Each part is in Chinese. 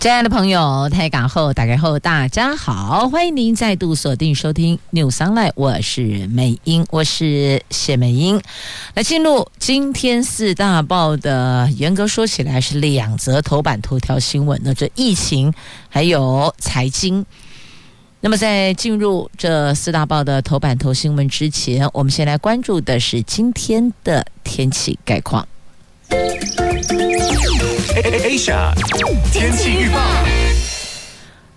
亲爱的朋友，台港后打开后，大家好，欢迎您再度锁定收听 News Online，我是美英，我是谢美英。来进入今天四大报的，严格说起来是两则头版头条新闻那，这疫情还有财经。那么在进入这四大报的头版头新闻之前，我们先来关注的是今天的天气概况。Asia 天气预报。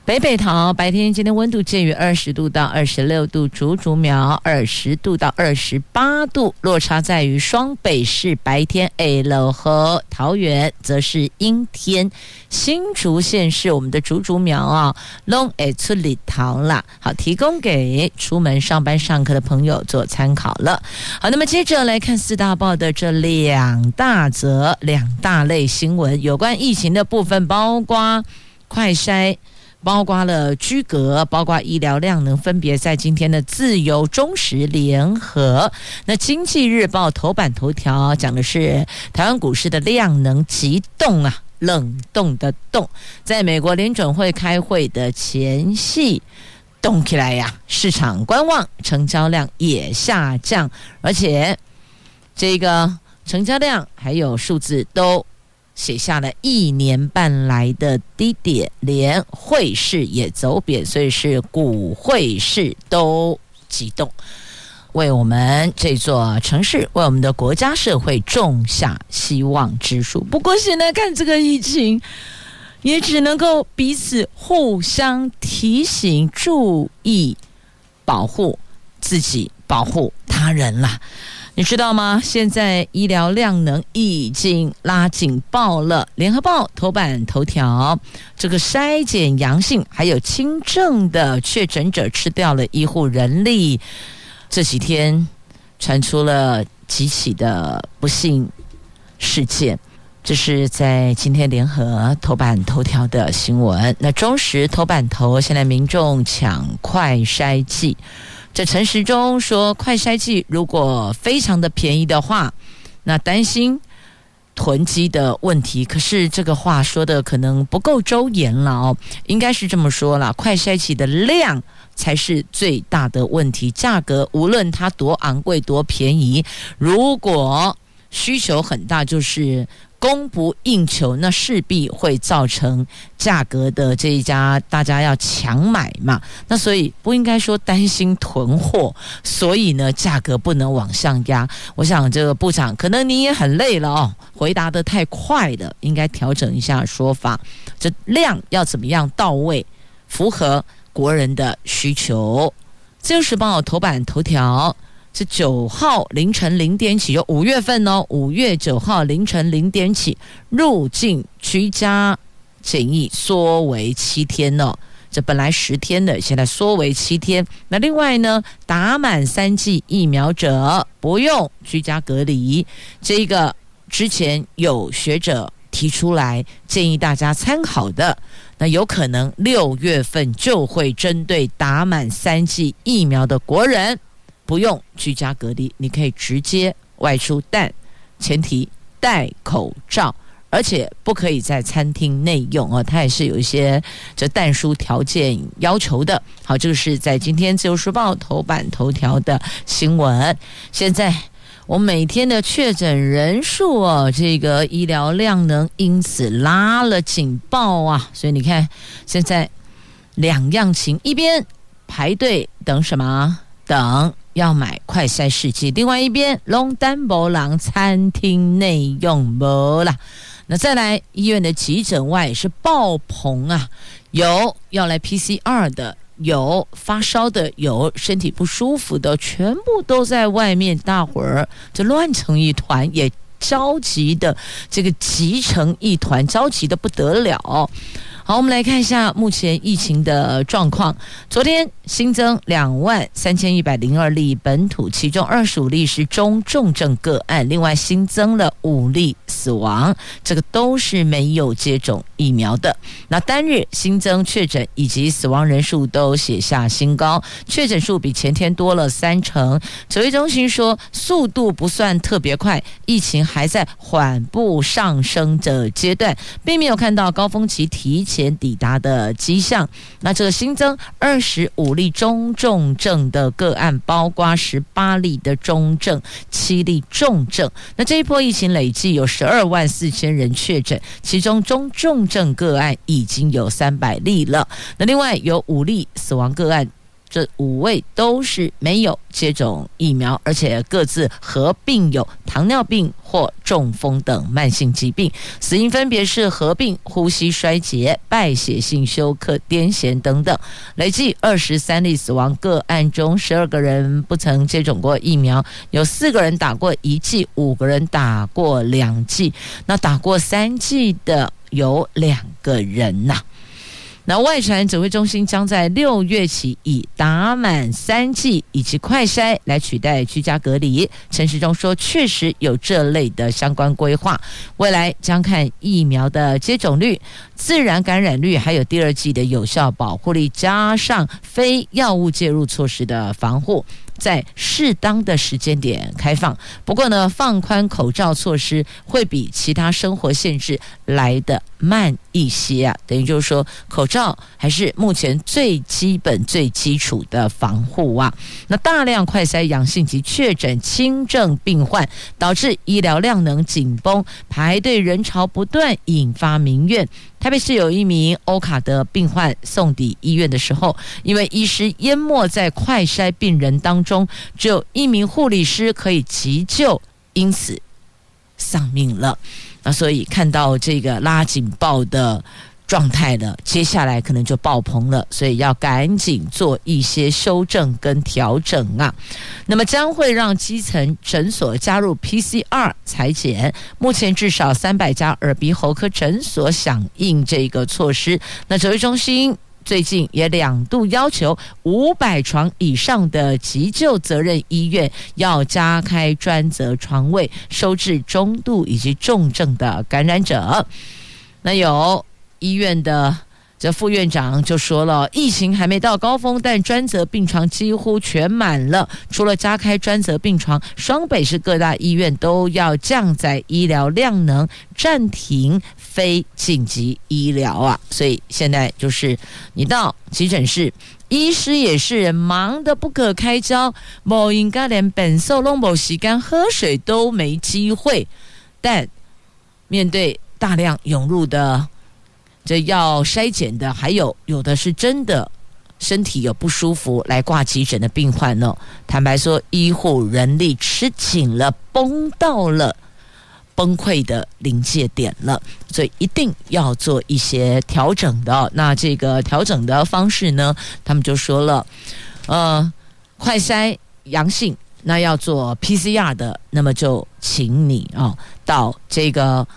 北北桃白天今天温度介于二十度到二十六度，竹竹苗二十度到二十八度，落差在于双北市白天 L 和桃园则是阴天，新竹县是我们的竹竹苗啊，拢会出里桃啦。好，提供给出门上班上课的朋友做参考了。好，那么接着来看四大报的这两大则两大类新闻，有关疫情的部分，包括快筛。包括了居格，包括医疗量能，分别在今天的自由、中时、联合。那经济日报头版头条讲的是台湾股市的量能急冻啊，冷冻的冻，在美国联准会开会的前夕冻起来呀，市场观望，成交量也下降，而且这个成交量还有数字都。写下了一年半来的低点，连汇市也走贬，所以是股汇市都激动，为我们这座城市，为我们的国家社会种下希望之树。不过现在看这个疫情，也只能够彼此互相提醒、注意、保护自己、保护他人了。你知道吗？现在医疗量能已经拉警报了。联合报头版头条，这个筛检阳性还有轻症的确诊者吃掉了医护人力。这几天传出了几起的不幸事件，这是在今天联合头版头条的新闻。那中时头版头，现在民众抢快筛剂。这陈时中说，快筛剂如果非常的便宜的话，那担心囤积的问题。可是这个话说的可能不够周延了哦，应该是这么说了，快筛剂的量才是最大的问题，价格无论它多昂贵多便宜，如果需求很大，就是。供不应求，那势必会造成价格的这一家大家要强买嘛。那所以不应该说担心囤货，所以呢价格不能往上压。我想这个部长可能你也很累了哦，回答得太快了，应该调整一下说法。这量要怎么样到位，符合国人的需求？自由时报头版头条。是九号凌晨零点起，就五月份哦，五月九号凌晨零点起，入境居家检疫缩为七天哦。这本来十天的，现在缩为七天。那另外呢，打满三剂疫苗者不用居家隔离。这个之前有学者提出来建议大家参考的，那有可能六月份就会针对打满三剂疫苗的国人。不用居家隔离，你可以直接外出，但前提戴口罩，而且不可以在餐厅内用哦。它也是有一些这但书条件要求的。好，这个是在今天自由时报头版头条的新闻。现在我每天的确诊人数哦，这个医疗量能因此拉了警报啊。所以你看，现在两样情，一边排队等什么？等。要买快筛试剂，另外一边龙丹博朗餐厅内用没了。那再来医院的急诊外是爆棚啊，有要来 PCR 的，有发烧的，有身体不舒服的，全部都在外面，大伙儿就乱成一团，也着急的这个急成一团，着急的不得了。好，我们来看一下目前疫情的状况。昨天新增两万三千一百零二例本土，其中二十五例是中重症个案，另外新增了五例死亡，这个都是没有接种疫苗的。那单日新增确诊以及死亡人数都写下新高，确诊数比前天多了三成。指挥中心说，速度不算特别快，疫情还在缓步上升的阶段，并没有看到高峰期提前抵达的迹象。那这个新增二十五例中重症的个案，包括十八例的中症，七例重症。那这一波疫情累计有十二万四千人确诊，其中中重症个案已经有三百例了。那另外有五例死亡个案。这五位都是没有接种疫苗，而且各自合并有糖尿病或中风等慢性疾病，死因分别是合并呼吸衰竭、败血性休克、癫痫等等。累计二十三例死亡个案中，十二个人不曾接种过疫苗，有四个人打过一剂，五个人打过两剂。那打过三剂的有两个人呐、那外传指挥中心将在六月起以打满三剂以及快筛来取代居家隔离。陈时中说，确实有这类的相关规划，未来将看疫苗的接种率、自然感染率，还有第二剂的有效保护力，加上非药物介入措施的防护。在适当的时间点开放，不过呢，放宽口罩措施会比其他生活限制来的慢一些啊。等于就是说，口罩还是目前最基本、最基础的防护啊。那大量快筛阳性及确诊轻症病患，导致医疗量能紧绷，排队人潮不断，引发民怨。台北市有一名欧卡德病患送抵医院的时候，因为医师淹没在快筛病人当中，只有一名护理师可以急救，因此丧命了。那所以看到这个拉警报的。状态了，接下来可能就爆棚了，所以要赶紧做一些修正跟调整啊。那么将会让基层诊所加入 PCR 裁剪，目前至少三百家耳鼻喉科诊所响应这个措施。那指挥中心最近也两度要求五百床以上的急救责任医院要加开专责床位，收治中度以及重症的感染者。那有。医院的这副院长就说了，疫情还没到高峰，但专责病床几乎全满了。除了加开专责病床，双北市各大医院都要降载医疗量能，暂停非紧急医疗啊。所以现在就是你到急诊室，医师也是忙得不可开交，某应该连本色龙某洗干喝水都没机会。但面对大量涌入的。这要筛检的，还有有的是真的身体有不舒服来挂急诊的病患呢。坦白说，医护人力吃紧了，崩到了崩溃的临界点了，所以一定要做一些调整的。那这个调整的方式呢，他们就说了，呃，快筛阳性，那要做 PCR 的，那么就请你啊、到这个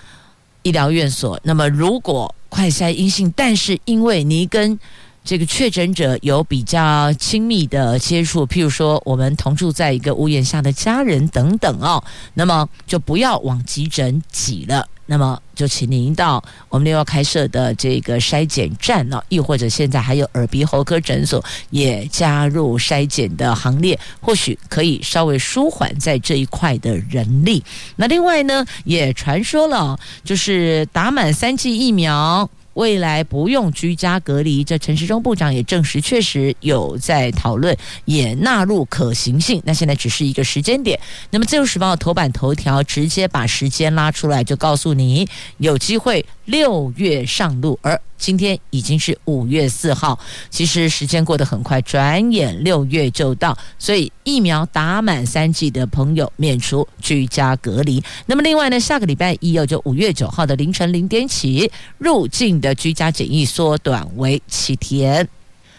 医疗院所。那么如果快筛阴性，但是因为你跟这个确诊者有比较亲密的接触，譬如说我们同住在一个屋檐下的家人等等哦，那么就不要往急诊挤了。那么就请您到我们六幺开设的这个筛检站哦，亦或者现在还有耳鼻喉科诊所也加入筛检的行列，或许可以稍微舒缓在这一块的人力。那另外呢，也传说了，就是打满三剂疫苗。未来不用居家隔离，这陈时中部长也证实，确实有在讨论，也纳入可行性。那现在只是一个时间点。那么《自由时报》头版头条直接把时间拉出来，就告诉你有机会六月上路，而。今天已经是五月四号，其实时间过得很快，转眼六月就到。所以疫苗打满三剂的朋友免除居家隔离。那么另外呢，下个礼拜一哦，就五月九号的凌晨零点起，入境的居家检疫缩短为七天。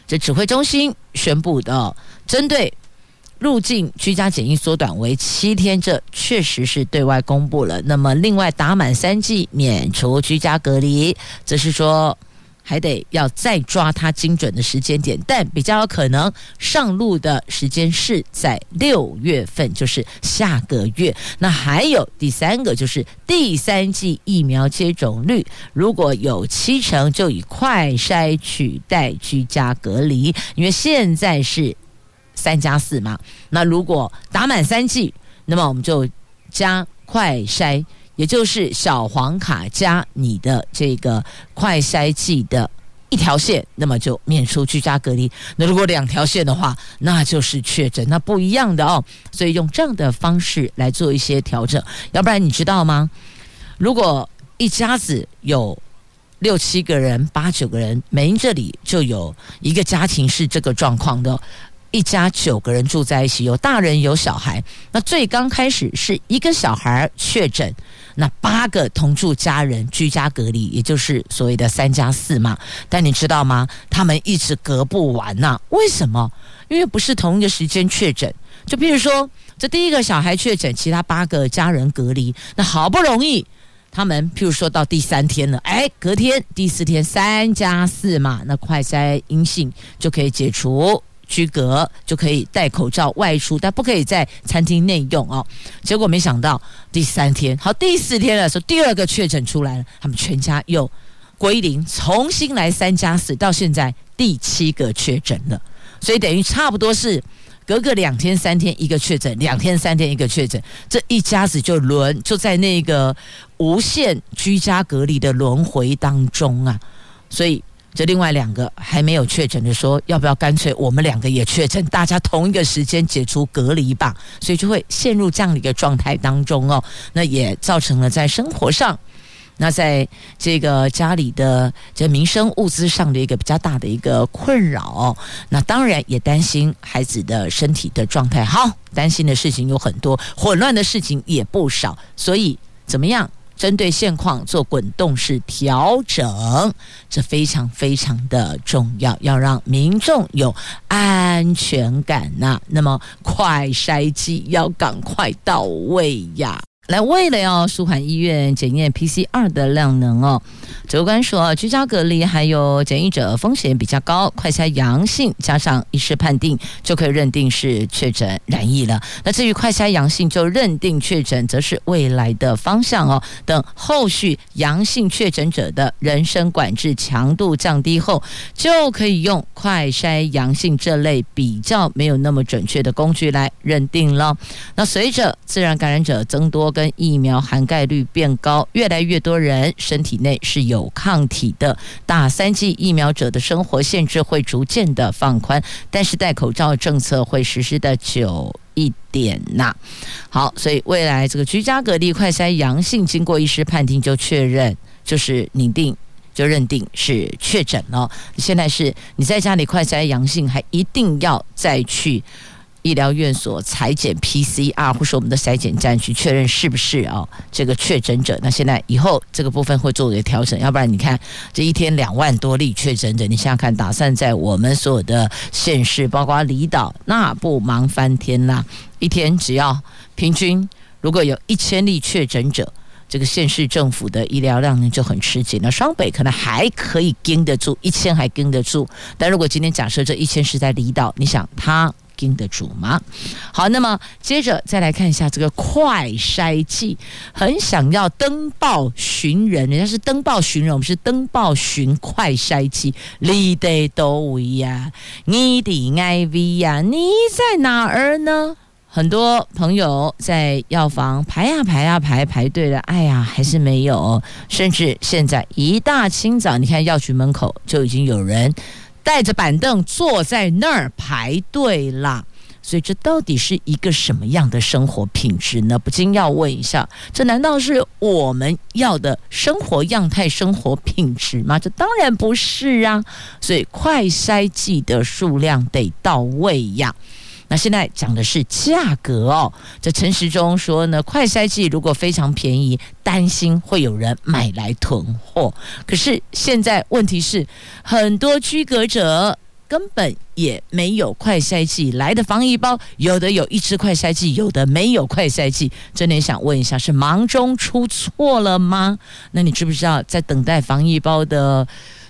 这指挥中心宣布的，针对入境居家检疫缩短为七天，这确实是对外公布了。那么另外打满三剂免除居家隔离，则是说。还得要再抓它精准的时间点，但比较有可能上路的时间是在六月份，就是下个月。那还有第三个就是第三剂疫苗接种率，如果有七成，就以快筛取代居家隔离，因为现在是三加四嘛。那如果打满三剂，那么我们就加快筛。也就是小黄卡加你的这个快筛剂的一条线，那么就免除居家隔离。那如果两条线的话，那就是确诊，那不一样的哦。所以用这样的方式来做一些调整，要不然你知道吗？如果一家子有六七个人、八九个人，每这里就有一个家庭是这个状况的。一家九个人住在一起，有大人有小孩。那最刚开始是一个小孩确诊，那八个同住家人居家隔离，也就是所谓的三加四嘛。但你知道吗？他们一直隔不完呐、为什么？因为不是同一个时间确诊。就比如说，这第一个小孩确诊，其他八个家人隔离。那好不容易，他们譬如说到第三天了，哎，隔天第四天三加四嘛，那快筛阴性就可以解除。居隔就可以戴口罩外出，但不可以在餐厅内用哦。结果没想到第三天，好，第四天的时候，第二个确诊出来了，他们全家又归零，重新来三加四，到现在第七个确诊了。所以等于差不多是隔个两天三天一个确诊，两天三天一个确诊，这一家子就轮就在那个无限居家隔离的轮回当中啊，所以。这另外两个还没有确诊的说，要不要干脆我们两个也确诊，大家同一个时间解除隔离吧？所以就会陷入这样的一个状态当中哦。那也造成了在生活上，那在这个家里的这民生物资上的一个比较大的一个困扰。那当然也担心孩子的身体的状态。好，担心的事情有很多，混乱的事情也不少。所以怎么样？针对现况做滚动式调整，这非常非常的重要，要让民众有安全感呐、那么快筛机要赶快到位呀！来，为了要舒缓医院检验 PCR 的量能哦，指挥官说，居家隔离还有检疫者风险比较高，快筛阳性加上医师判定就可以认定是确诊染疫了。那至于快筛阳性就认定确诊，则是未来的方向哦。等后续阳性确诊者的人身管制强度降低后，就可以用快筛阳性这类比较没有那么准确的工具来认定了。那随着自然感染者增多，跟疫苗涵盖率变高，越来越多人身体内是有抗体的，打三剂疫苗者的生活限制会逐渐的放宽，但是戴口罩政策会实施的久一点呐。好，所以未来这个居家隔离快筛阳性，经过医师判定就确认，就是拟定就认定是确诊了。现在是你在家里快筛阳性，还一定要再去。医疗院所裁剪 PCR，或是我们的筛检站去确认是不是哦这个确诊者。那现在以后这个部分会做一个调整，要不然你看这一天两万多例确诊者，你想想看，打算在我们所有的县市，包括离岛，那不忙翻天啦！一天只要平均如果有一千例确诊者，这个县市政府的医疗量呢就很吃紧。那双北可能还可以撑得住，一千还撑得住，但如果今天假设这一千是在离岛，你想他？经得住吗？好，那么接着再来看一下这个快筛剂，很想要登报寻人，人家是登报寻人，我们是登报寻快筛剂。你得都位呀，你的 IV 呀，你在哪儿呢？很多朋友在药房排呀排呀排排队了，哎呀，还是没有。甚至现在一大清早，你看药局门口就已经有人。带着板凳坐在那儿排队啦，所以这到底是一个什么样的生活品质呢？不禁要问一下，这难道是我们要的生活样态、生活品质吗？这当然不是啊！所以快筛剂的数量得到位呀。那现在讲的是价格哦，这陈时中说呢，快筛剂如果非常便宜，担心会有人买来囤货。可是现在问题是，很多居隔者根本也没有快筛剂来的防疫包，有的有一支快筛剂，有的没有快筛剂。真的想问一下，是忙中出错了吗？那你知不知道，在等待防疫包的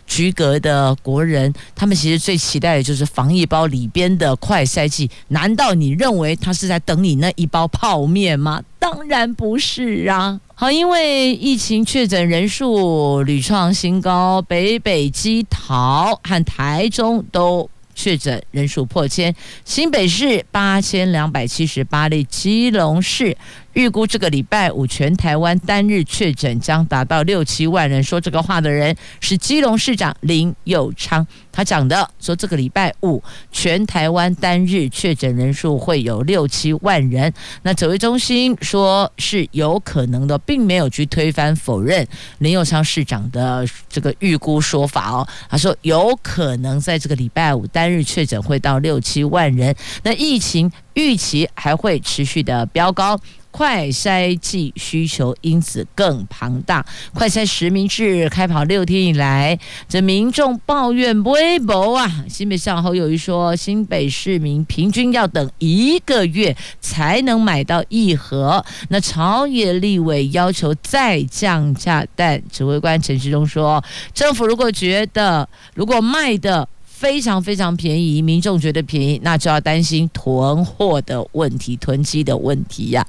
居格的国人，他们其实最期待的就是防疫包里边的快筛剂。难道你认为他是在等你那一包泡面吗？当然不是啊！好，因为疫情确诊人数屡创新高，北北基桃和台中都确诊人数破千，新北市八千两百七十八例，基隆市。预估这个礼拜五全台湾单日确诊将达到六七万人。说这个话的人是基隆市长林右昌，他讲的说这个礼拜五全台湾单日确诊人数会有六七万人。那指挥中心说是有可能的，并没有去推翻否认林右昌市长的这个预估说法哦。他说有可能在这个礼拜五单日确诊会到六七万人。那疫情预期还会持续的飙高。快筛剂需求因此更庞大。快筛实名制开跑六天以来，这民众抱怨微薄啊。新北市长侯友宜说，新北市民平均要等一个月才能买到一盒。那朝野立委要求再降价，但指挥官陈时中说，政府如果觉得如果卖的。非常非常便宜，民众觉得便宜，那就要担心囤货的问题、囤积的问题呀、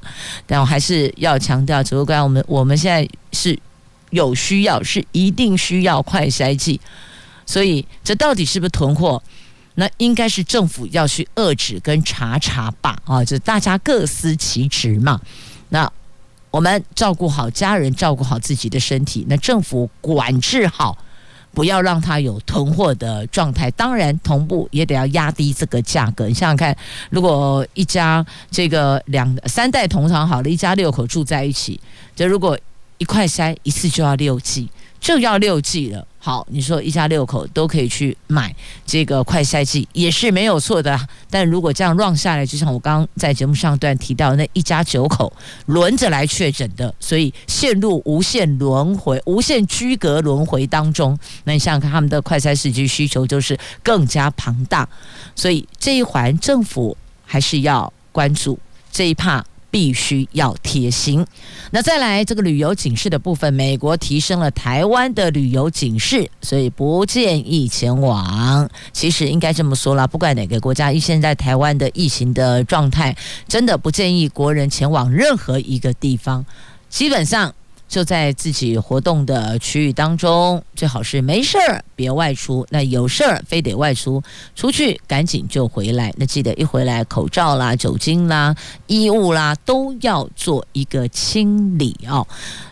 但我还是要强调，指挥官，我们我们现在是有需要，是一定需要快筛剂，所以这到底是不是囤货？那应该是政府要去遏制跟查查吧，啊，就大家各司其职嘛。那我们照顾好家人，照顾好自己的身体，那政府管制好。不要让它有囤货的状态，当然同步也得要压低这个价格。你想想看，如果一家这个两三代同堂好了，一家六口住在一起，就如果一块三一次就要六 G，。就要六剂了，好，你说一家六口都可以去买这个快筛季，也是没有错的。但如果这样 run 下来，就像我刚刚在节目上段提到，那一家九口轮着来确诊的，所以陷入无限轮回、无限居隔轮回当中。那你想想看，他们的快筛试剂需求就是更加庞大，所以这一环政府还是要关注这一趴。必须要贴心。那再来这个旅游警示的部分，美国提升了台湾的旅游警示，所以不建议前往。其实应该这么说啦，不管哪个国家，以现在台湾的疫情的状态，真的不建议国人前往任何一个地方。基本上。就在自己活动的区域当中，最好是没事儿别外出。那有事儿非得外出，出去赶紧就回来。那记得一回来，口罩啦、酒精啦、衣物啦都要做一个清理哦。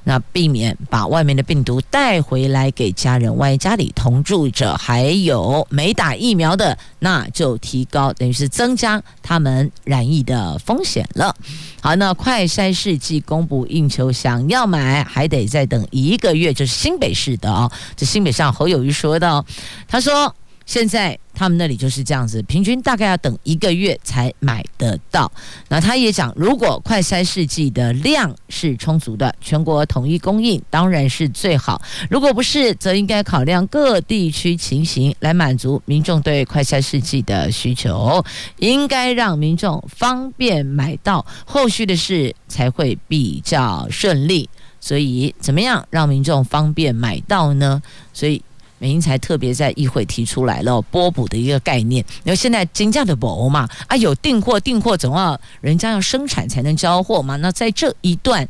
那避免把外面的病毒带回来给家人。万一家里同住者还有没打疫苗的，那就提高，等于是增加他们染疫的风险了。好，那快筛试剂供不应求，想要买还得再等一个月。就是新北市的哦，这新北上侯友谊说到，他说。现在他们那里就是这样子，平均大概要等一个月才买得到。那他也讲，如果快筛试剂的量是充足的，全国统一供应当然是最好。如果不是，则应该考量各地区情形来满足民众对快筛试剂的需求，应该让民众方便买到，后续的事才会比较顺利。所以，怎么样让民众方便买到呢？所以。美英才特别在议会提出来了波补的一个概念，因为现在金价的薄嘛，啊有订货订货总要人家要生产才能交货嘛，那在这一段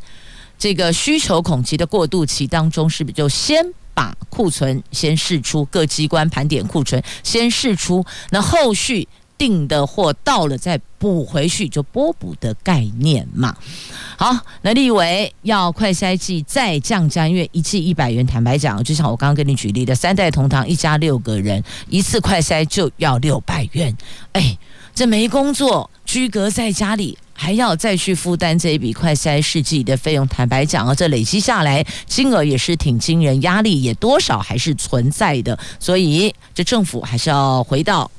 这个需求恐惧的过渡期当中，是不是就先把库存先释出，各机关盘点库存先释出，那后续？订的货到了再补回去，就波补的概念嘛。好，那立委要快筛剂再降价，因为一剂一百元。坦白讲，就像我刚刚跟你举例的，三代同堂一家六个人，一次快筛就要六百元。哎，这没工作，居隔在家里，还要再去负担这一笔快筛试剂的费用。坦白讲啊，这累积下来金额也是挺惊人，压力也多少还是存在的。所以，这政府还是要回到。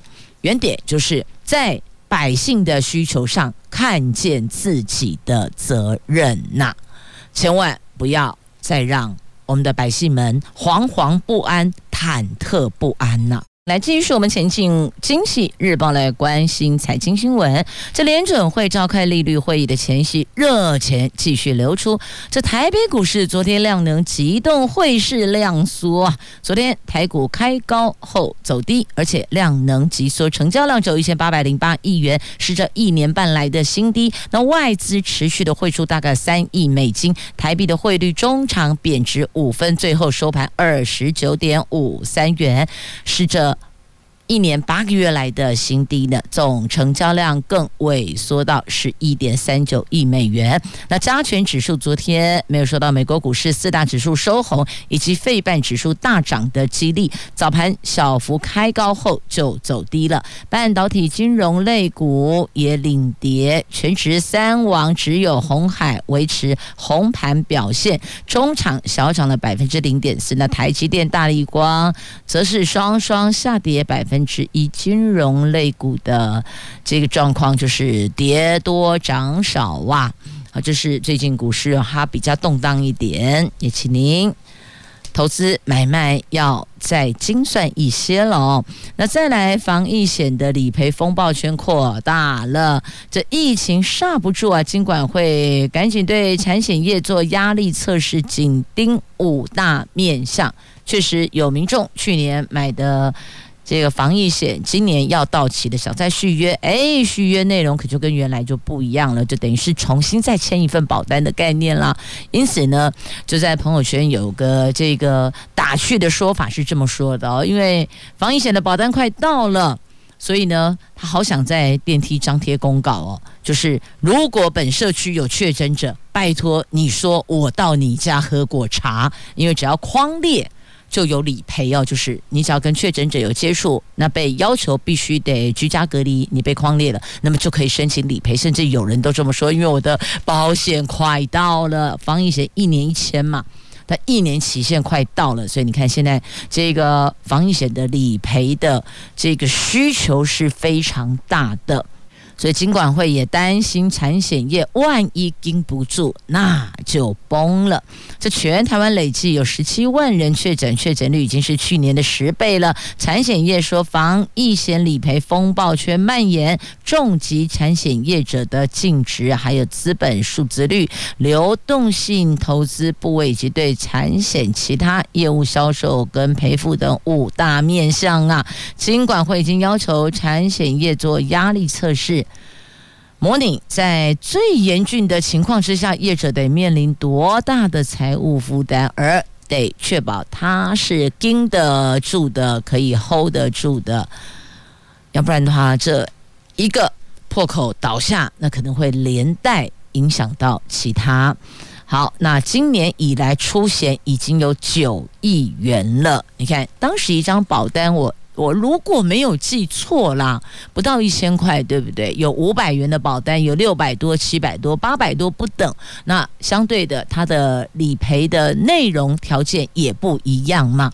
原点就是在百姓的需求上看见自己的责任呐，千万不要再让我们的百姓们惶惶不安、忐忑不安呐。来继续是我们前进经济日报来关心财经新闻。这联准会召开利率会议的前夕，热钱继续流出。这台北股市昨天量能急动，汇市量缩。昨天台股开高后走低，而且量能急缩，成交量只有一千八百零八亿元，是这一年半来的新低。那外资持续的汇出大概三亿美金，台币的汇率中场贬值五分，最后收盘二十九点五三元，是这。一年八个月来的新低呢，总成交量更萎缩到十一点三九亿美元。那加权指数昨天没有受到美国股市四大指数收红以及费半指数大涨的激励，早盘小幅开高后就走低了。半导体、金融类股也领跌，全值三王只有红海维持红盘表现，中场小涨了百分之零点四。那台积电、大立光则是双双下跌百分。分之一金融类股的这个状况就是跌多涨少哇，好，这是最近股市它比较动荡一点，也请您投资买卖要再精算一些了哦。那再来，防疫险的理赔风暴圈扩大了，这疫情刹不住啊，金管会赶紧对产险业做压力测试，紧盯五大面向。确实有民众去年买的。这个防疫险今年要到期的，想再续约，哎，续约内容可就跟原来就不一样了，就等于是重新再签一份保单的概念啦。因此呢，就在朋友圈有个这个打趣的说法是这么说的哦，因为防疫险的保单快到了，所以呢，他好想在电梯张贴公告哦，就是如果本社区有确诊者，拜托你说我到你家喝过茶，因为只要框列。就有理赔哦，就是你只要跟确诊者有接触，那被要求必须得居家隔离，你被框列了，那么就可以申请理赔。甚至有人都这么说，因为我的保险快到了，防疫险一年一签嘛，它一年期限快到了，所以你看现在这个防疫险的理赔的这个需求是非常大的。所以金管会也担心产险业万一盯不住，那就崩了。这全台湾累计有十七万人确诊，确诊率已经是去年的十倍了。产险业说，防疫险理赔风暴圈蔓延，重疾产险业者的净值，还有资本数字率、流动性投资部位以及对产险其他业务销售跟赔付等五大面向啊。金管会已经要求产险业做压力测试。模拟在最严峻的情况之下，业者得面临多大的财务负担，而得确保他是经得住的，可以 hold 得住的。要不然的话，这一个破口倒下，那可能会连带影响到其他。好，那今年以来出险已经有九亿元了。你看，当时一张保单我。我如果没有记错啦，不到一千块，对不对？有五百元的保单，有六百多、七百多、八百多不等。那相对的，它的理赔的内容条件也不一样嘛。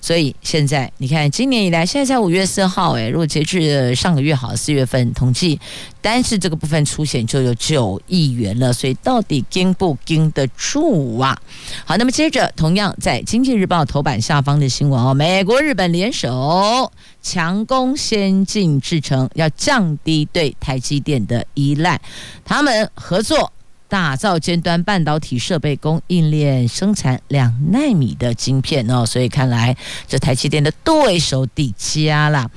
所以现在你看，今年以来，现在才五月四号，诶，如果截至上个月好四月份统计，单是这个部分出险就有九亿元了。所以到底经不经得住啊？好，那么接着同样在《经济日报》头版下方的新闻哦，美国、日本联手强攻先进制程，要降低对台积电的依赖，他们合作。打造尖端半导体设备供应链，生产两纳米的晶片哦，所以看来这台积电的对手底加了。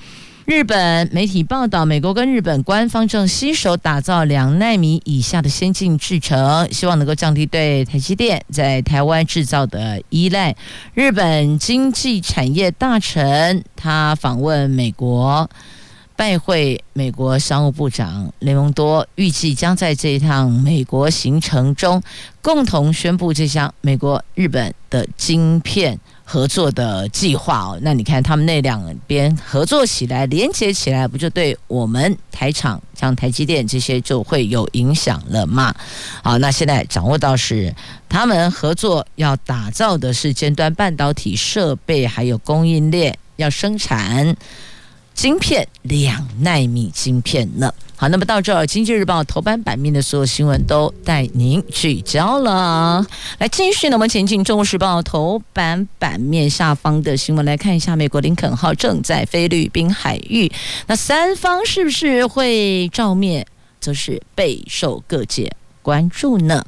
日本媒体报道，美国跟日本官方正携手打造两纳米以下的先进制程，希望能够降低对台积电在台湾制造的依赖。日本经济产业大臣他访问美国。拜会美国商务部长雷蒙多，预计将在这一趟美国行程中共同宣布这项美国日本的晶片合作的计划哦。那你看他们那两边合作起来，连接起来，不就对我们台厂像台积电这些就会有影响了吗？好，那现在掌握到是他们合作要打造的是尖端半导体设备，还有供应链要生产。晶片两纳米晶片呢。好，那么到这儿，《经济日报》头版版面的所有新闻都带您聚焦了。来，继续呢，我们前进《中国时报》头版版面下方的新闻，来看一下，美国林肯号正在菲律宾海域，那三方是不是会照面，则是备受各界关注呢？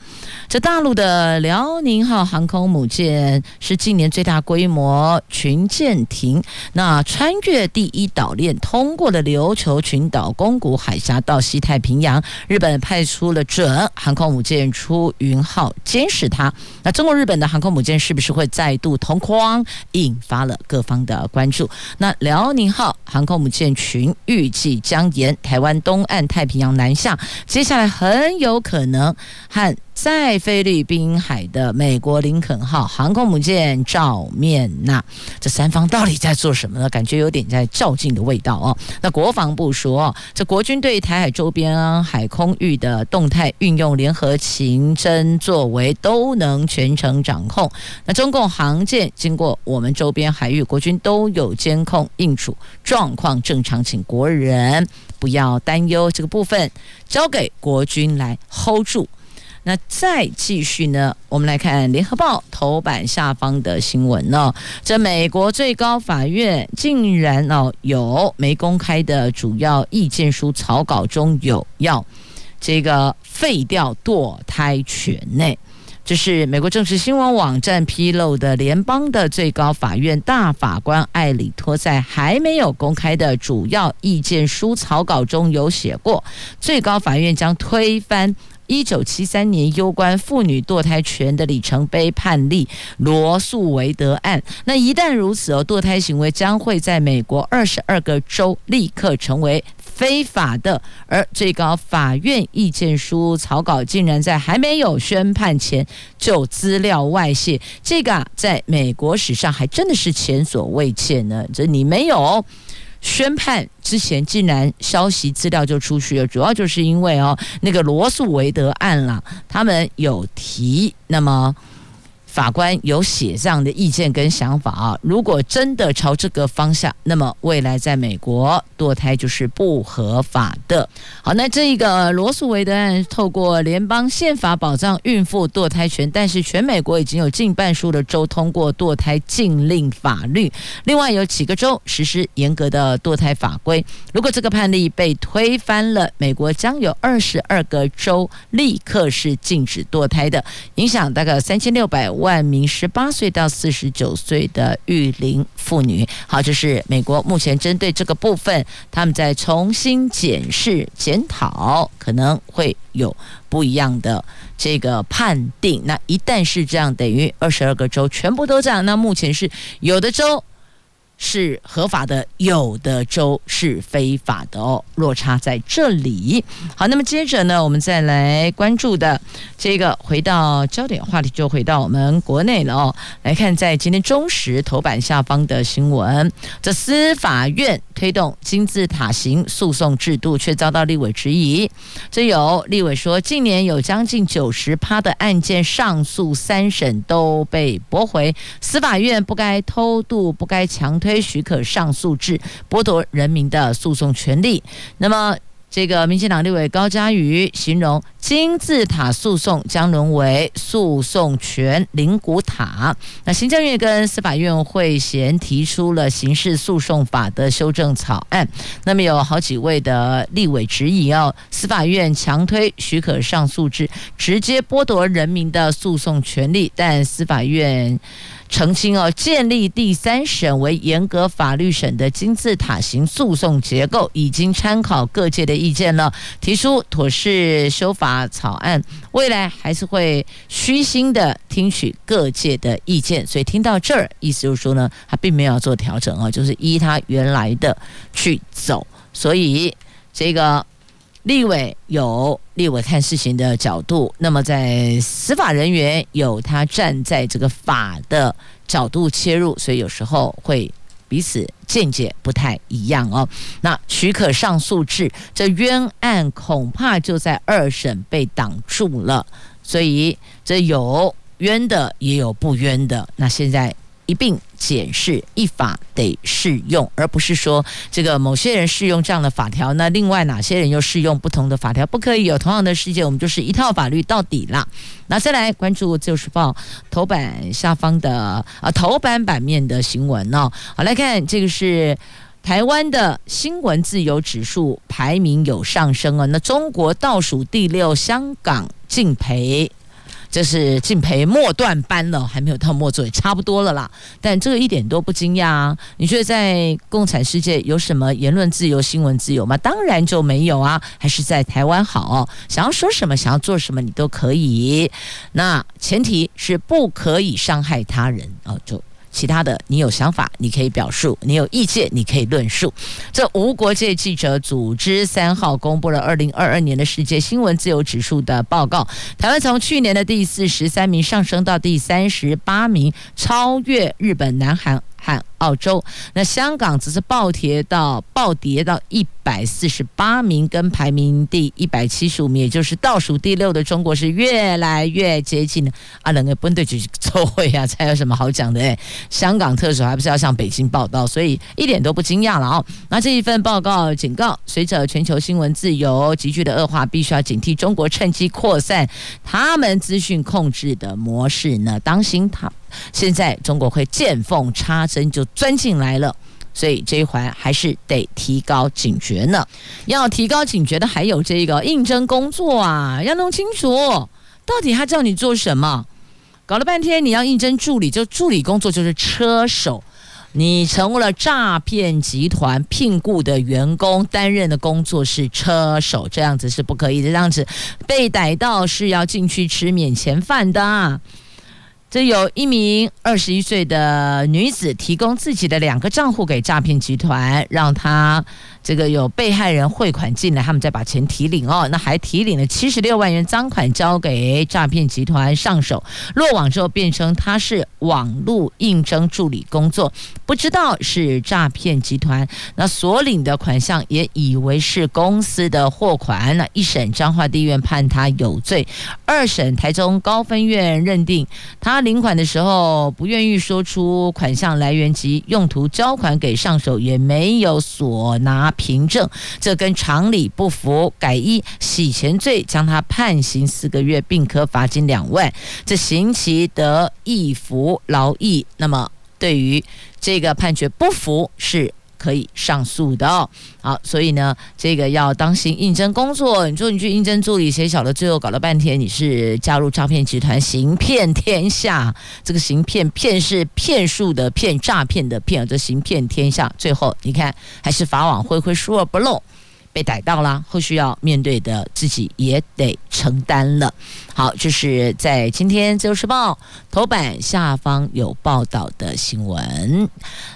这大陆的辽宁号航空母舰是近年最大规模群舰艇，那穿越第一岛链，通过了琉球群岛、宫古海峡到西太平洋。日本派出了准航空母舰出云号监视它。那中国、日本的航空母舰是不是会再度同框，引发了各方的关注？那辽宁号航空母舰群预计将沿台湾东岸太平洋南下，接下来很有可能和。在菲律宾海的美国林肯号航空母舰照面，那这三方到底在做什么呢？感觉有点在较劲的味道哦。那国防部说，这国军对台海周边海空域的动态运用联合情侦作为都能全程掌控。那中共航舰经过我们周边海域，国军都有监控应处，状况正常，请国人不要担忧。这个部分交给国军来 hold 住。那再继续呢，我们来看《联合报》头版下方的新闻呢。这美国最高法院竟然哦有没公开的主要意见书草稿中有要这个废掉堕胎权呢？这是美国正式新闻网站披露的，联邦的最高法院大法官艾里托在还没有公开的主要意见书草稿中有写过，最高法院将推翻。一九七三年攸关妇女堕胎权的里程碑判例罗诉韦德案，那一旦如此哦，堕胎行为将会在美国二十二个州立刻成为非法的。而最高法院意见书草稿竟然在还没有宣判前就资料外泄，这个啊，在美国史上还真的是前所未见呢。这你没有。宣判之前，竟然消息资料就出去了，主要就是因为哦，那个罗素韦德案啦，他们有提，那么。法官有写这样的意见跟想法啊，如果真的朝这个方向，那么未来在美国堕胎就是不合法的。好，那这一个罗诉韦德案透过联邦宪法保障孕妇堕胎权，但是全美国已经有近半数的州通过堕胎禁令法律，另外有几个州实施严格的堕胎法规。如果这个判例被推翻了，美国将有二十二个州立刻是禁止堕胎的，影响大概三千六百万。万名十八岁到四十九岁的育龄妇女，好，这是美国目前针对这个部分，他们在重新检视检讨，可能会有不一样的这个判定。那一旦是这样，等于二十二个州全部都这样。那目前是有的州。是合法的，有的州是非法的哦，落差在这里。好，那么接着呢，我们再来关注的这个，回到焦点话题，就回到我们国内了哦。来看在今天中时头版下方的新闻，这司法院推动金字塔型诉讼制度，却遭到立委质疑。这有立委说，近年有将近九十趴的案件上诉三审都被驳回，司法院不该偷渡，不该强。推许可上诉制，剥夺人民的诉讼权利。那么，这个民进党立委高嘉瑜形容金字塔诉讼将沦为诉讼权灵骨塔。那行政院跟司法院会衔提出了刑事诉讼法的修正草案。那么有好几位的立委质疑哦，司法院强推许可上诉制，直接剥夺人民的诉讼权利。但司法院。澄清哦，建立第三审为严格法律审的金字塔型诉讼结构，已经参考各界的意见了，提出妥适修法草案，未来还是会虚心的听取各界的意见。所以听到这儿，意思就是说呢，他并没有做调整啊，就是依他原来的去走。所以这个。立委有立委看事情的角度，那么在司法人员有他站在这个法的角度切入，所以有时候会彼此见解不太一样哦。那许可上诉制，这冤案恐怕就在二审被挡住了，所以这有冤的也有不冤的。那现在一并检视，依法得适用，而不是说这个某些人适用这样的法条，那另外哪些人又适用不同的法条？不可以有同样的世界，我们就是一套法律到底啦。那再来关注《自由时报》头版下方的啊头版版面的新闻哦。好，来看这个是台湾的新闻自由指数排名有上升啊，那中国倒数第六，香港敬陪。这是敬培末段班了，还没有到末座，也差不多了啦。但这个一点都不惊讶啊！你觉得在共产世界有什么言论自由、新闻自由吗？当然就没有啊！还是在台湾好，想要说什么、想要做什么，你都可以。那前提是不可以伤害他人啊，就。其他的，你有想法，你可以表述；你有意见，你可以论述。这无国界记者组织三号公布了二零二二年的世界新闻自由指数的报告，台湾从去年的第四十三名上升到第三十八名，超越日本、南韩。和澳洲，那香港则是暴跌到暴跌到一百四十八名，跟排名第一百七十五名，也就是倒数第六的中国是越来越接近了。啊，两个分队去周会啊，才有什么好讲的？哎，香港特首还不是要向北京报道，所以一点都不惊讶了哦。那这一份报告警告，随着全球新闻自由急剧的恶化，必须要警惕中国趁机扩散他们资讯控制的模式呢，当心他。现在中国会见缝插针就钻进来了，所以这一环还是得提高警觉呢。要提高警觉的还有这个应征工作啊，要弄清楚到底他叫你做什么。搞了半天你要应征助理，就助理工作就是车手，你成为了诈骗集团聘雇的员工，担任的工作是车手，这样子是不可以的，这样子被逮到是要进去吃免钱饭的啊。这有一名二十一岁的女子提供自己的两个账户给诈骗集团，让他。这个有被害人汇款进来，他们再把钱提领哦，那还提领了七十六万元赃款交给诈骗集团上手，落网之后辩称他是网络应征助理工作，不知道是诈骗集团，那所领的款项也以为是公司的货款，那一审彰化地院判他有罪，二审台中高分院认定他领款的时候不愿意说出款项来源及用途，交款给上手也没有所拿。凭证，这跟常理不符，改依洗钱罪将他判刑四个月，并可罚金两万。这刑期得易服劳役。那么对于这个判决不服，是可以上诉的哦。好，所以呢，这个要当心应征工作。你说你去应征助理，谁晓得最后搞了半天你是加入诈骗集团，行骗天下。这个行骗骗是骗术的骗，诈骗的骗，这行骗天下。最后你看，还是法网恢恢，疏而不漏。被逮到了，后续要面对的自己也得承担了。好，这是在今天《自由时报》头版下方有报道的新闻。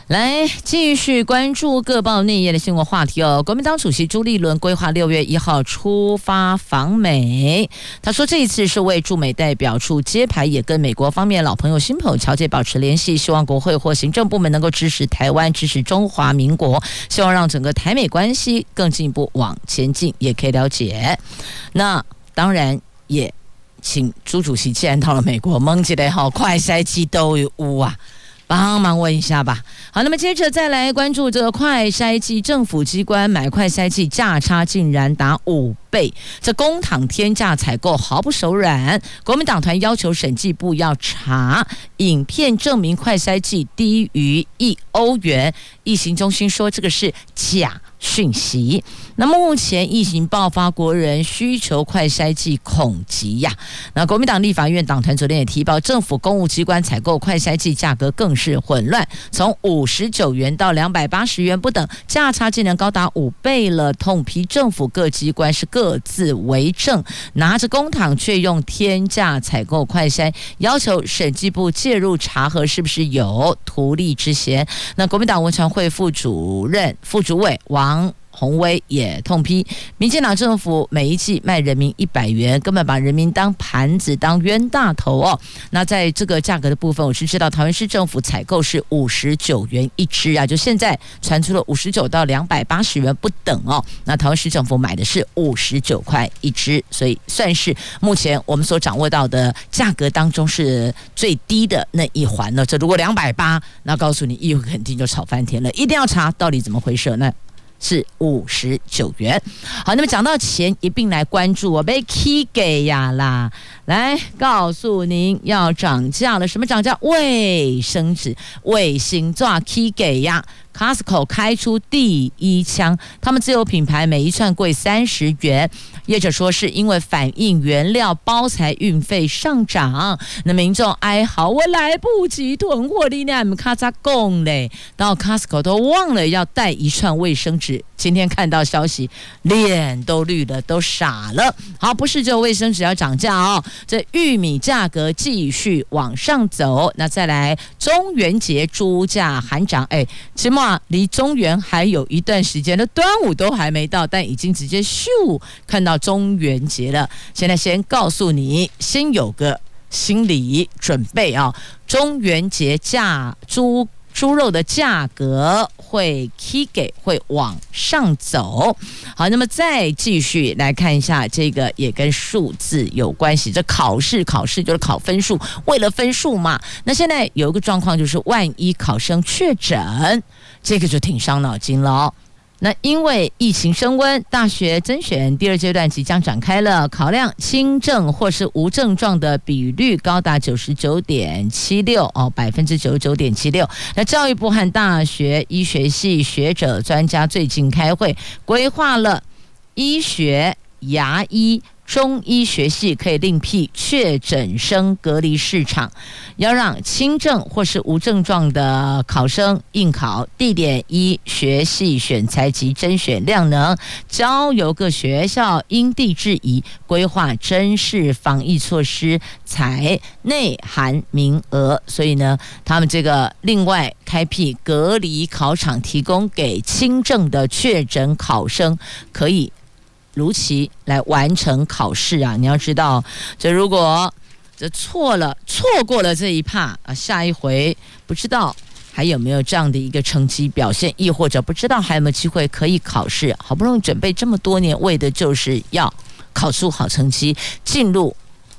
来，继续关注各报内页的新闻话题哦。国民党主席朱立伦规划六月一号出发访美，他说这一次是为驻美代表处揭牌，也跟美国方面老朋友、新朋友乔杰保持联系，希望国会或行政部门能够支持台湾，支持中华民国，希望让整个台美关系更进一步。往前进也可以了解，那当然也请朱主席既然到了美国，蒙吉雷好快筛剂都有啊，帮忙问一下吧。好，那么接着再来关注这个快筛剂，政府机关买快筛剂价差竟然达五倍，这公帑天价采购毫不手软。国民党团要求审计部要查影片，证明快筛剂低于一欧元。疫情中心说这个是假讯息。那目前疫情爆发，国人需求快筛剂恐急呀。那国民党立法院党团昨天也提报，政府公务机关采购快筛剂价格更是混乱，从五十九元到两百八十元不等，价差竟然高达五倍了。痛批政府各机关是各自为政，拿着公帑却用天价采购快筛，要求审计部介入查核是不是有图利之嫌。那国民党文传会副主任、副主委王。鸿威也痛批，民进党政府每一季卖人民一百元，根本把人民当盘子当冤大头哦。那在这个价格的部分，我是知道桃园市政府采购是五十九元一支啊，就现在传出了五十九到两百八十元不等哦。那桃园市政府买的是五十九块一支，所以算是目前我们所掌握到的价格当中是最低的那一环了。这如果两百八，那告诉你，议会肯定就吵翻天了，一定要查到底怎么回事那？是五十九元。好，那么讲到钱，一并来关注我被 K 给呀啦，来告诉您要涨价了，什么涨价？卫生纸、卫星抓 K 给呀。Costco 开出第一枪，他们自有品牌每一串贵三十元。业者说是因为反映原料包材运费上涨，那民众哀嚎，我来不及囤货，你们咔嚓供嘞，到 Costco 都忘了要带一串卫生纸。今天看到消息，脸都绿了，都傻了。好，不是就卫生纸要涨价哦，这玉米价格继续往上走。那再来中元节猪价还涨，哎，起离中元还有一段时间，那端午都还没到，但已经直接咻看到中元节了。现在先告诉你，先有个心理准备啊，中元节价猪。猪肉的价格会起给会往上走，好，那么再继续来看一下这个也跟数字有关系。这考试考试就是考分数，为了分数嘛。那现在有一个状况就是，万一考生确诊，这个就挺伤脑筋了哦。那因为疫情升温，大学甄选第二阶段即将展开了，考量轻症或是无症状的比率高达九十九点七六哦，百分之九十九点七六。那教育部和大学医学系学者专家最近开会，规划了医学、牙医。中医学系可以另辟确诊生隔离市场，要让轻症或是无症状的考生应考，地点一学系选材及甄选量能，交由各学校因地制宜规划甄试防疫措施，采内含名额。所以呢，他们这个另外开辟隔离考场，提供给轻症的确诊考生可以。如期来完成考试啊！你要知道，这如果这错了，错过了这一趴啊，下一回不知道还有没有这样的一个成绩表现，亦或者不知道还有没有机会可以考试。好不容易准备这么多年，为的就是要考出好成绩，进入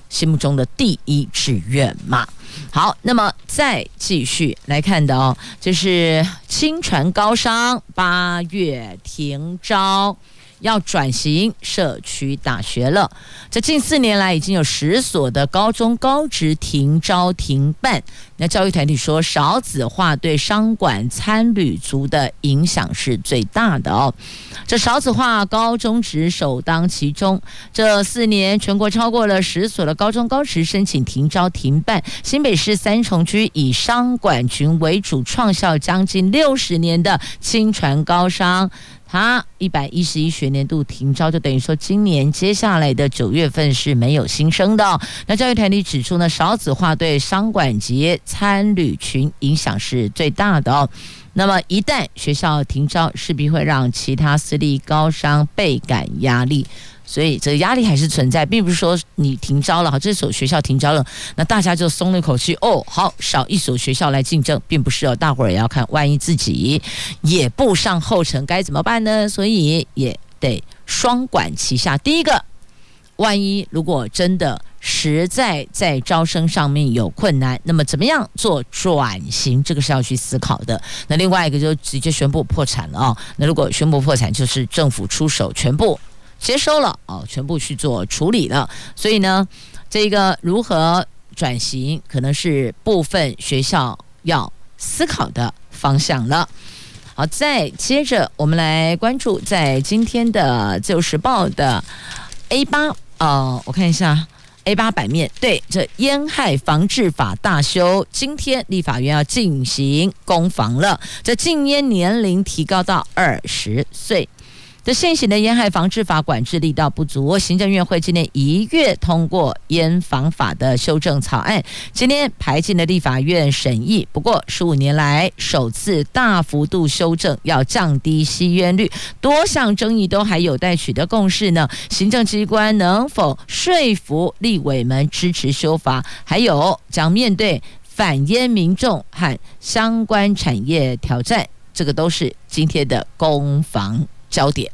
心目中的第一志愿嘛。好，那么再继续来看的哦，就是清传高商八月停招。要转型社区大学了。这近四年来，已经有十所的高中高职停招停办。那教育团体说，少子化对商管参旅族的影响是最大的哦。这少子化高中职首当其冲。这四年，全国超过了十所的高中高职申请停招停办。新北市三重区以商管群为主，创校将近六十年的清传高商。他一百一十一学年度停招，就等于说今年接下来的九月份是没有新生的。那教育团体指出呢，少子化对商管及参旅群影响是最大的哦。那么一旦学校停招，势必会让其他私立高商倍感压力。所以这个压力还是存在，并不是说你停招了，哈，这所学校停招了，那大家就松了一口气哦。好，少一所学校来竞争，并不是哦，大伙儿也要看，万一自己也步上后尘，该怎么办呢？所以也得双管齐下。第一个，万一如果真的实在在招生上面有困难，那么怎么样做转型？这个是要去思考的。那另外一个就直接宣布破产了啊、那如果宣布破产，就是政府出手全部。接收了哦，全部去做处理了。所以呢，这个如何转型，可能是部分学校要思考的方向了。好，再接着我们来关注在今天的《自由时报》的 A 八哦，我看一下 A 八版面，对，这烟害防治法大修，今天立法院要进行攻防了。这禁烟年龄提高到二十岁。现行的烟害防治法管制力道不足，行政院会今年一月通过烟防法的修正草案，今天排进了立法院审议。不过十五年来首次大幅度修正，要降低吸烟率，多项争议都还有待取得共识呢。行政机关能否说服立委们支持修法？还有将面对反烟民众和相关产业挑战，这个都是今天的攻防焦点。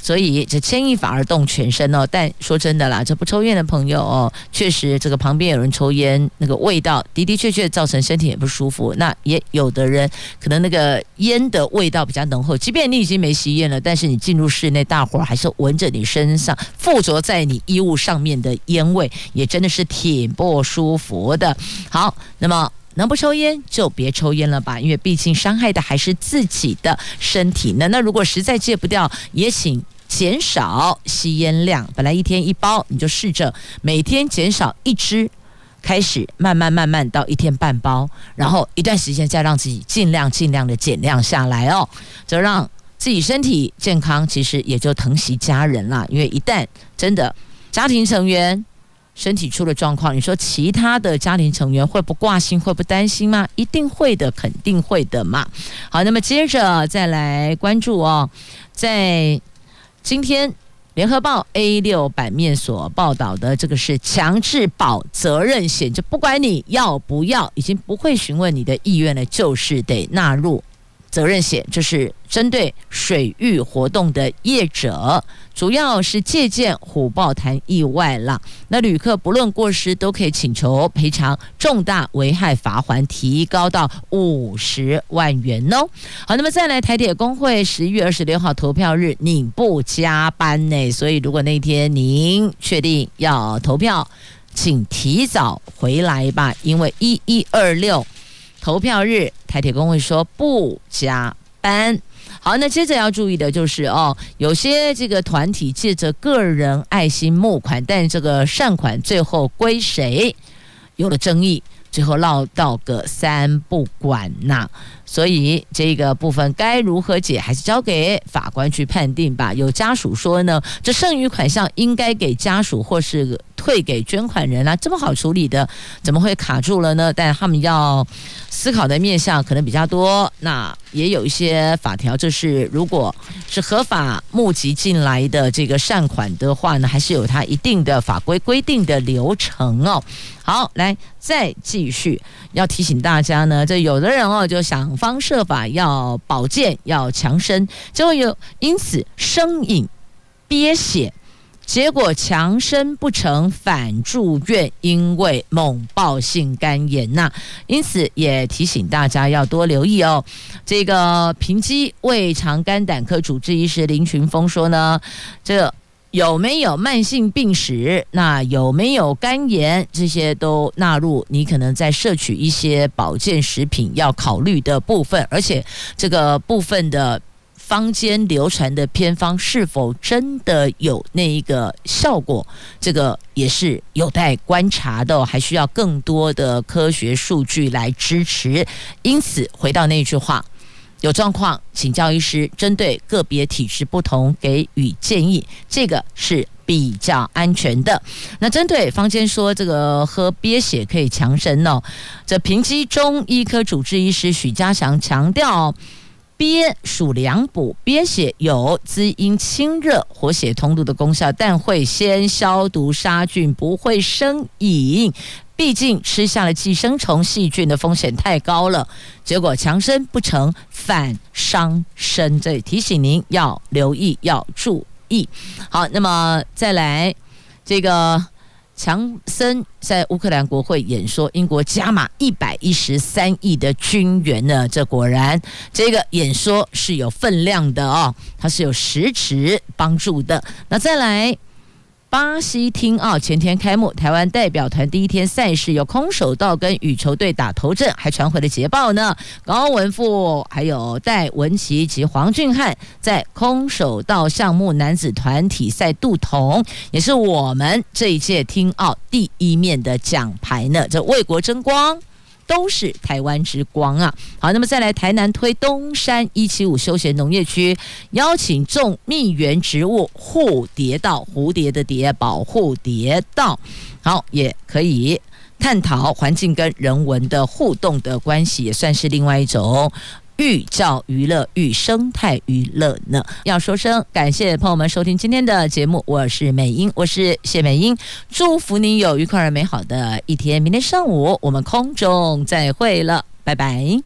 所以这牵一发而动全身哦，但说真的啦，这不抽烟的朋友哦，确实这个旁边有人抽烟，那个味道的的确确造成身体也不舒服。那也有的人可能那个烟的味道比较浓厚，即便你已经没吸烟了，但是你进入室内，大伙儿还是闻着你身上附着在你衣物上面的烟味，也真的是挺不舒服的。好，那么。能不抽烟就别抽烟了吧，因为毕竟伤害的还是自己的身体呢。那如果实在戒不掉，也请减少吸烟量。本来一天一包，你就试着每天减少一支，开始慢慢慢慢到一天半包，然后一段时间再让自己尽量尽量的减量下来哦，则让自己身体健康，其实也就疼惜家人了。因为一旦真的家庭成员，身体出了状况，你说其他的家庭成员会不挂心，会不担心吗？一定会的，肯定会的嘛。好，那么接着再来关注哦，在今天联合报 A 六版面所报道的这个是强制保责任险，就不管你要不要，已经不会询问你的意愿了，就是得纳入。责任险就是针对水域活动的业者，主要是借鉴虎豹潭意外了。那旅客不论过失都可以请求赔偿，重大危害罚锾提高到五十万元哦。好，那么再来台铁工会十一月二十六号投票日，你不加班呢？所以如果那天您确定要投票，请提早回来吧，因为一一二六。投票日，台铁工会说不加班。好，那接着要注意的就是哦，有些这个团体借着个人爱心募款，但这个善款最后归谁，有了争议，最后落到个三不管呐。所以这个部分该如何解，还是交给法官去判定吧。有家属说呢，这剩余款项应该给家属或是退给捐款人啊，这么好处理的，怎么会卡住了呢？但他们要思考的面向可能比较多。那也有一些法条，就是如果是合法募集进来的这个善款的话呢，还是有它一定的法规规定的流程哦。好，来再继续要提醒大家呢，这有的人哦就想。方设法要保健，要强身，结果有因此生饮憋血，结果强身不成反住院，因为猛暴性肝炎呐、因此也提醒大家要多留意哦。这个平基胃肠肝胆科主治医师林群峰说呢，这。有没有慢性病史？那有没有肝炎？这些都纳入你可能在摄取一些保健食品要考虑的部分。而且这个部分的坊间流传的偏方是否真的有那一个效果？这个也是有待观察的，还需要更多的科学数据来支持。因此，回到那句话。有状况请教医师，针对个别体质不同给予建议，这个是比较安全的。那针对坊间说这个喝鳖血可以强身哦，这平基中医科主治医师许家祥强调，鳖属凉补，鳖血有滋阴清热、活血通路的功效，但会先消毒杀菌，不会生饮。毕竟吃下了寄生虫、细菌的风险太高了，结果强身不成反伤身，这提醒您要留意，要注意。好，那么再来，这个强森在乌克兰国会演说，英国加码一百一十三亿的军援呢，这果然这个演说是有分量的哦，它是有实质帮助的。那再来。巴西听奥前天开幕，台湾代表团第一天赛事有空手道跟羽球队打头阵，还传回了捷报呢。高文富还有戴文琪及黄俊汉在空手道项目男子团体赛镀铜，也是我们这一届听奥第一面的奖牌呢，这为国争光。都是台湾之光啊！好，那么再来台南推东山一七五休闲农业区，邀请种蜜源植物护蝶道，蝴蝶的蝶，保护蝶道，好，也可以探讨环境跟人文的互动的关系，也算是另外一种。寓教于乐，寓生态于乐呢。要说声感谢朋友们收听今天的节目，我是美英，我是谢美英，祝福你有愉快而美好的一天。明天上午我们空中再会了，拜拜。